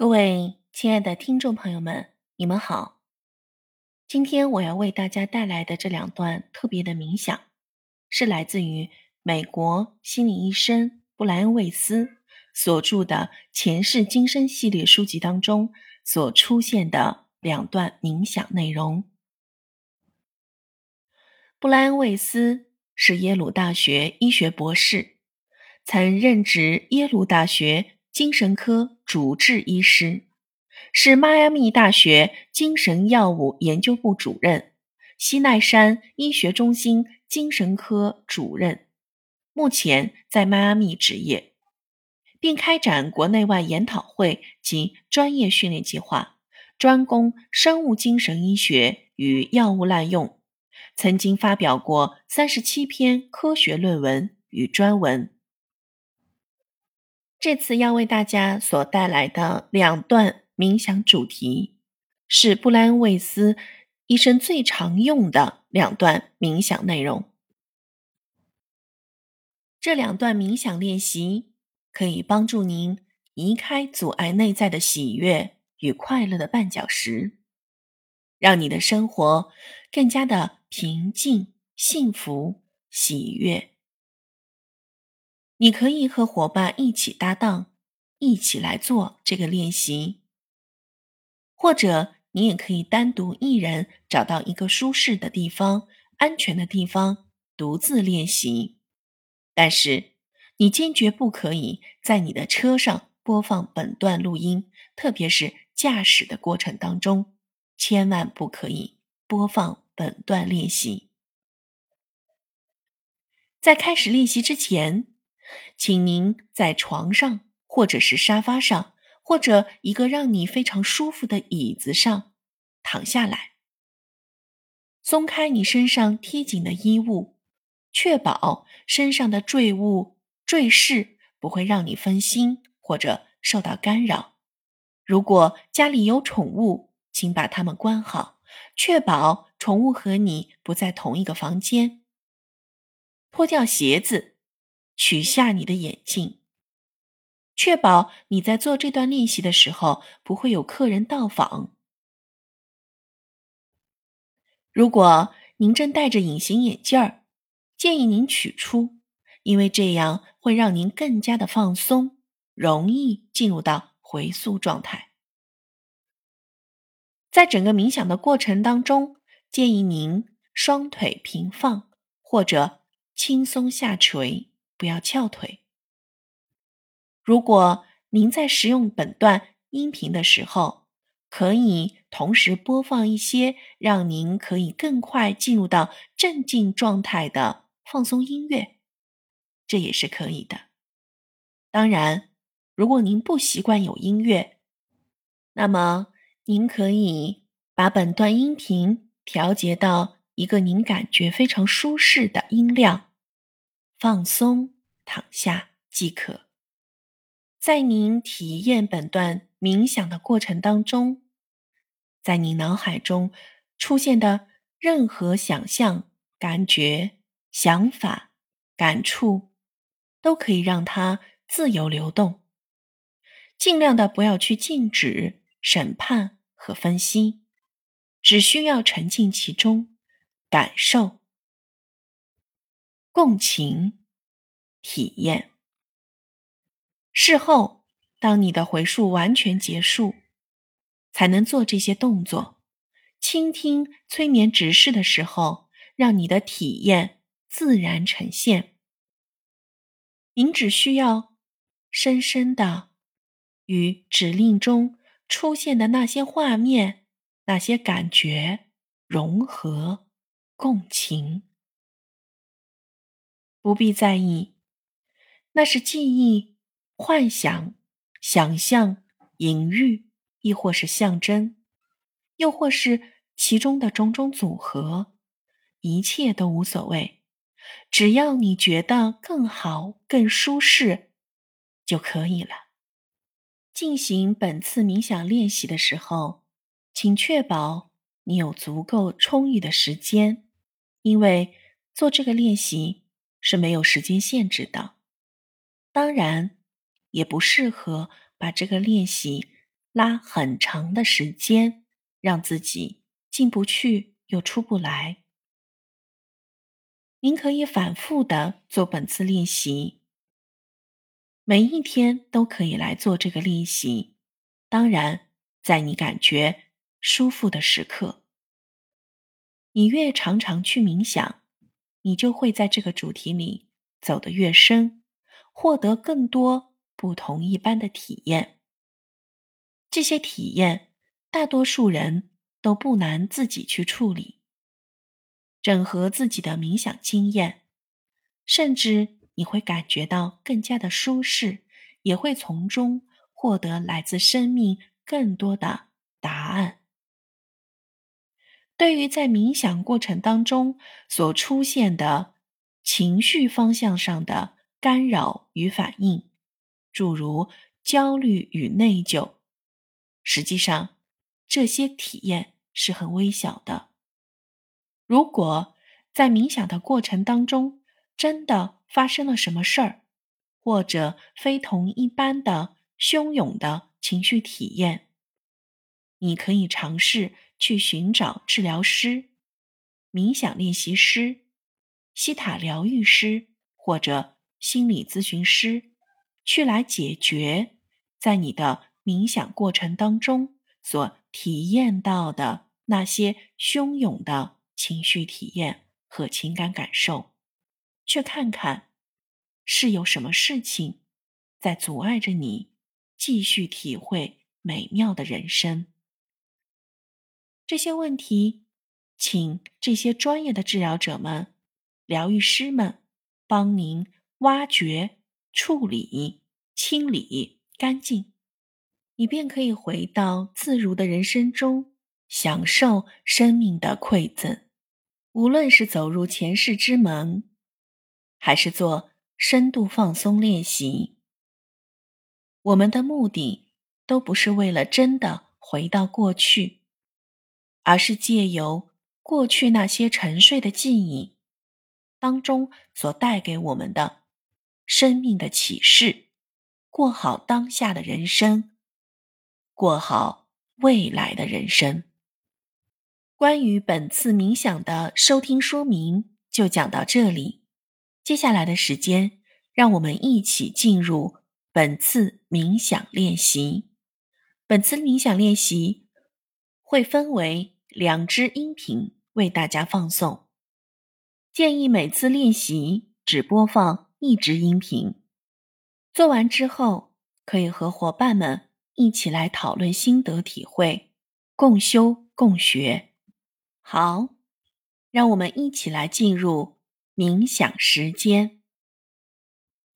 各位亲爱的听众朋友们，你们好。今天我要为大家带来的这两段特别的冥想，是来自于美国心理医生布莱恩·魏斯所著的《前世今生》系列书籍当中所出现的两段冥想内容。布莱恩·魏斯是耶鲁大学医学博士，曾任职耶鲁大学。精神科主治医师，是迈阿密大学精神药物研究部主任、西奈山医学中心精神科主任，目前在迈阿密执业，并开展国内外研讨会及专业训练计划，专攻生物精神医学与药物滥用，曾经发表过三十七篇科学论文与专文。这次要为大家所带来的两段冥想主题，是布莱恩·魏斯一生最常用的两段冥想内容。这两段冥想练习可以帮助您移开阻碍内在的喜悦与快乐的绊脚石，让你的生活更加的平静、幸福、喜悦。你可以和伙伴一起搭档，一起来做这个练习，或者你也可以单独一人找到一个舒适的地方、安全的地方独自练习。但是，你坚决不可以在你的车上播放本段录音，特别是驾驶的过程当中，千万不可以播放本段练习。在开始练习之前。请您在床上，或者是沙发上，或者一个让你非常舒服的椅子上躺下来，松开你身上贴紧的衣物，确保身上的坠物坠饰不会让你分心或者受到干扰。如果家里有宠物，请把它们关好，确保宠物和你不在同一个房间。脱掉鞋子。取下你的眼镜，确保你在做这段练习的时候不会有客人到访。如果您正戴着隐形眼镜儿，建议您取出，因为这样会让您更加的放松，容易进入到回溯状态。在整个冥想的过程当中，建议您双腿平放或者轻松下垂。不要翘腿。如果您在使用本段音频的时候，可以同时播放一些让您可以更快进入到镇静状态的放松音乐，这也是可以的。当然，如果您不习惯有音乐，那么您可以把本段音频调节到一个您感觉非常舒适的音量。放松，躺下即可。在您体验本段冥想的过程当中，在你脑海中出现的任何想象、感觉、想法、感触，都可以让它自由流动。尽量的不要去禁止、审判和分析，只需要沉浸其中，感受。共情、体验。事后，当你的回溯完全结束，才能做这些动作。倾听催眠指示的时候，让你的体验自然呈现。您只需要深深的与指令中出现的那些画面、那些感觉融合、共情。不必在意，那是记忆、幻想、想象、隐喻，亦或是象征，又或是其中的种种组合，一切都无所谓，只要你觉得更好、更舒适就可以了。进行本次冥想练习的时候，请确保你有足够充裕的时间，因为做这个练习。是没有时间限制的，当然，也不适合把这个练习拉很长的时间，让自己进不去又出不来。您可以反复的做本次练习，每一天都可以来做这个练习。当然，在你感觉舒服的时刻，你越常常去冥想，你就会在这个主题里走得越深，获得更多不同一般的体验。这些体验，大多数人都不难自己去处理。整合自己的冥想经验，甚至你会感觉到更加的舒适，也会从中获得来自生命更多的答案。对于在冥想过程当中所出现的情绪方向上的干扰与反应，诸如焦虑与内疚，实际上这些体验是很微小的。如果在冥想的过程当中真的发生了什么事儿，或者非同一般的汹涌的情绪体验，你可以尝试去寻找治疗师、冥想练习师、西塔疗愈师或者心理咨询师，去来解决在你的冥想过程当中所体验到的那些汹涌的。情绪体验和情感感受，去看看是有什么事情在阻碍着你继续体会美妙的人生。这些问题，请这些专业的治疗者们、疗愈师们帮您挖掘、处理、清理干净，你便可以回到自如的人生中，享受生命的馈赠。无论是走入前世之门，还是做深度放松练习，我们的目的都不是为了真的回到过去，而是借由过去那些沉睡的记忆当中所带给我们的生命的启示，过好当下的人生，过好未来的人生。关于本次冥想的收听说明就讲到这里。接下来的时间，让我们一起进入本次冥想练习。本次冥想练习会分为两支音频为大家放送，建议每次练习只播放一支音频。做完之后，可以和伙伴们一起来讨论心得体会，共修共学。好，让我们一起来进入冥想时间。